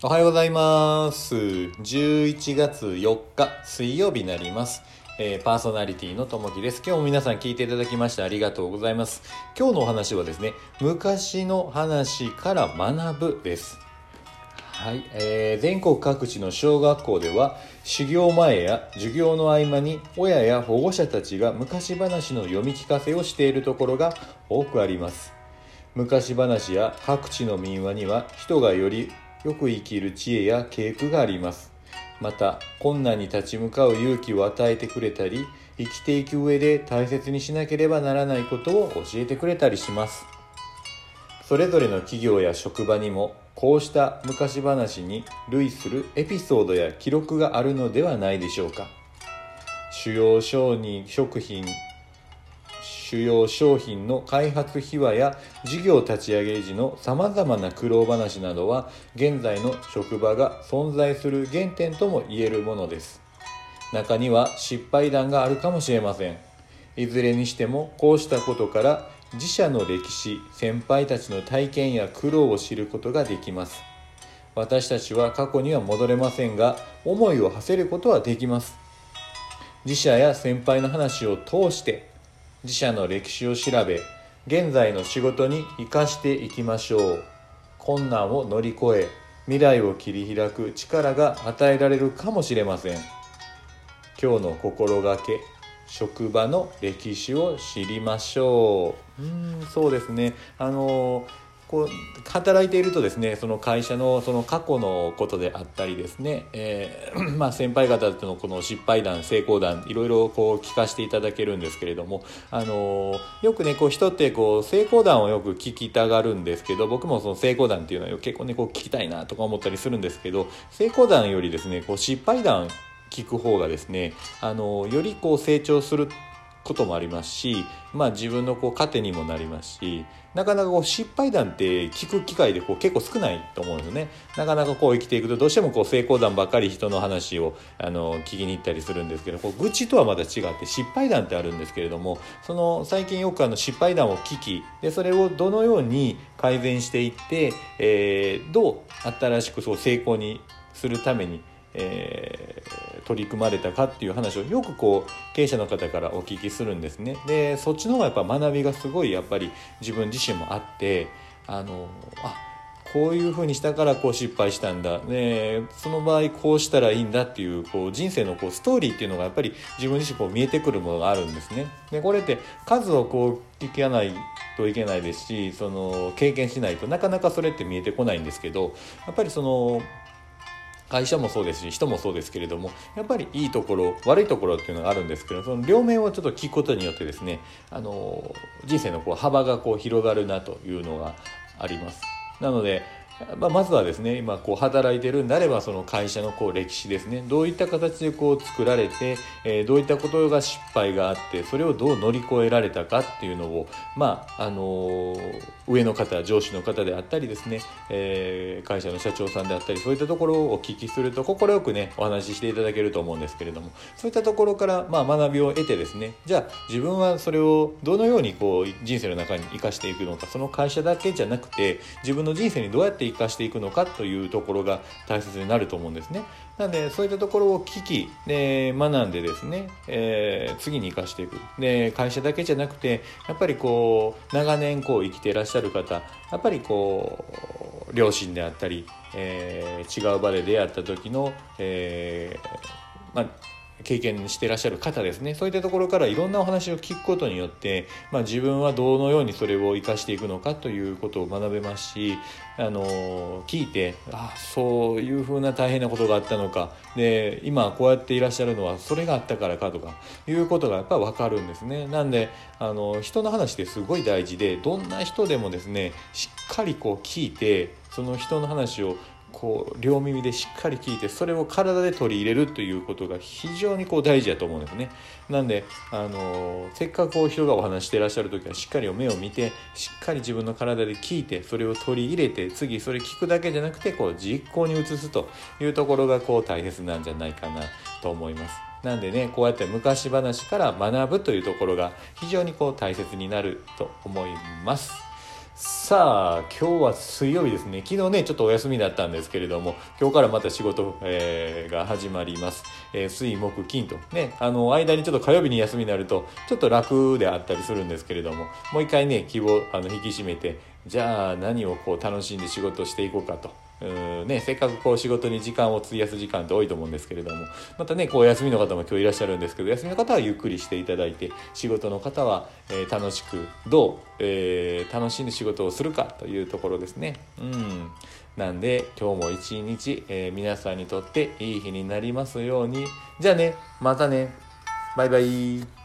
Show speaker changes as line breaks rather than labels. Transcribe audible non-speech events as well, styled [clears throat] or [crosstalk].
おはようございます。11月4日水曜日になります。えーパーソナリティのともきです。今日も皆さん聞いていただきましてありがとうございます。今日のお話はですね、昔の話から学ぶです。はい、えー全国各地の小学校では修行前や授業の合間に親や保護者たちが昔話の読み聞かせをしているところが多くあります昔話や各地の民話には人がよりよく生きる知恵や経句があります。また困難に立ち向かう勇気を与えてくれたり生きていく上で大切にしなければならないことを教えてくれたりします。それぞれの企業や職場にもこうした昔話に類するエピソードや記録があるのではないでしょうか。主要商品食品主要商品の開発秘話や事業立ち上げ時のさまざまな苦労話などは現在の職場が存在する原点とも言えるものです。中には失敗談があるかもしれません。いずれにしてもこうしたことから自社の歴史先輩たちの体験や苦労を知ることができます。私たちは過去には戻れませんが思いを馳せることはできます。自社や先輩の話を通して自社の歴史を調べ現在の仕事に生かしていきましょう。困難を乗り越え未来を切り開く力が与えられるかもしれません。今日の心がけ職場の歴史を知りましょう。うんそうですね。あのこう働いているとですねその会社のその過去のことであったりですね、えー [clears throat] まあ、先輩方とのこの失敗談成功談いろいろこう聞かせていただけるんですけれどもあのよくねこう人ってこう成功談をよく聞きたがるんですけど僕もその成功談っていうのは結構ねこう聞きたいなとか思ったりするんですけど成功談よりですねこう失敗談聞く方がですねあのよりこう成長することもありますし、まあ、自分のこう糧にもなりますしなかなかこう失敗談って聞く機会でこう結構少ないと思うんですよね。なかなかこう生きていくとどうしてもこう成功談ばっかり人の話をあの聞きに行ったりするんですけどこう愚痴とはまた違って失敗談ってあるんですけれどもその最近よくあの失敗談を聞きでそれをどのように改善していって、えーどう新しくそう成功にするためにえー取り組まれたかっていう話をよくこう経営者の方からお聞きするんですね。でそっちの方がやっぱ学びがすごいやっぱり自分自身もあってあのあこういうふうにしたからこう失敗したんだ、でその場合こうしたらいいんだっていうこう人生のこうストーリーっていうのがやっぱり自分自身こう見えてくるものがあるんですね。でこれって数をこう聞かないといけないですしその経験しないとなかなかそれって見えてこないんですけどやっぱりその会社もそうですし人もそうですけれどもやっぱりいいところ悪いところっていうのがあるんですけどその両面をちょっと聞くことによってですねあの人生のこう幅がこう広がるなというのがあります。なのでまあ、まずはですね今こう働いてるんであればその会社のこう歴史ですねどういった形でこう作られて、えーどういったことが失敗があってそれをどう乗り越えられたかっていうのをまああのー上の方上司の方であったりですね、えー会社の社長さんであったりそういったところをお聞きすると快くねお話ししていただけると思うんですけれどもそういったところから、まあ、学びを得てですねじゃあ自分はそれをどのようにこう人生の中に生かしていくのかその会社だけじゃなくて自分の人生にどうやって生かしていくのかというところが大切になると思うんですね。なのでそういったところを聞きで学んでですね、えー次に生かしていくで会社だけじゃなくてやっぱりこう長年こう生きていらっしゃる方やっぱりこう両親であったり、えー違う場で出会った時の、えーまあ経験してらっしゃる方ですね。そういったところからいろんなお話を聞くことによって、まあ、自分はどのようにそれを生かしていくのかということを学べますしあの聞いてあそういうふうな大変なことがあったのか。で今こうやっていらっしゃるのはそれがあったからかとかいうことがやっぱ分かるんですね。なんであの人の話ってすごい大事でどんな人でもですねしっかりこう聞いてその人の話をこう両耳でしっかり聞いてそれを体で取り入れるということが非常にこう大事だと思うんですね。なんであのせっかくこう人がお話していらっしゃる時はしっかり目を見てしっかり自分の体で聞いてそれを取り入れて次それ聞くだけじゃなくてこう実行に移すというところがこう大切なんじゃないかなと思います。なんでねこうやって昔話から学ぶというところが非常にこう大切になると思います。さあ今日は水曜日ですね。昨日ねちょっとお休みだったんですけれども今日からまた仕事、えー、が始まります、えー、水木金と。ねあの間にちょっと火曜日に休みになるとちょっと楽であったりするんですけれどももう一回ね希望あの引き締めてじゃあ何をこう楽しんで仕事していこうかと。うんね、せっかくこう仕事に時間を費やす時間って多いと思うんですけれどもまたねこう休みの方も今日いらっしゃるんですけど休みの方はゆっくりしていただいて仕事の方は、えー、楽しくどう、えー、楽しんで仕事をするかというところですね。うん。なんで今日も一日、えー、皆さんにとっていい日になりますように。じゃあねまたね。バイバイ。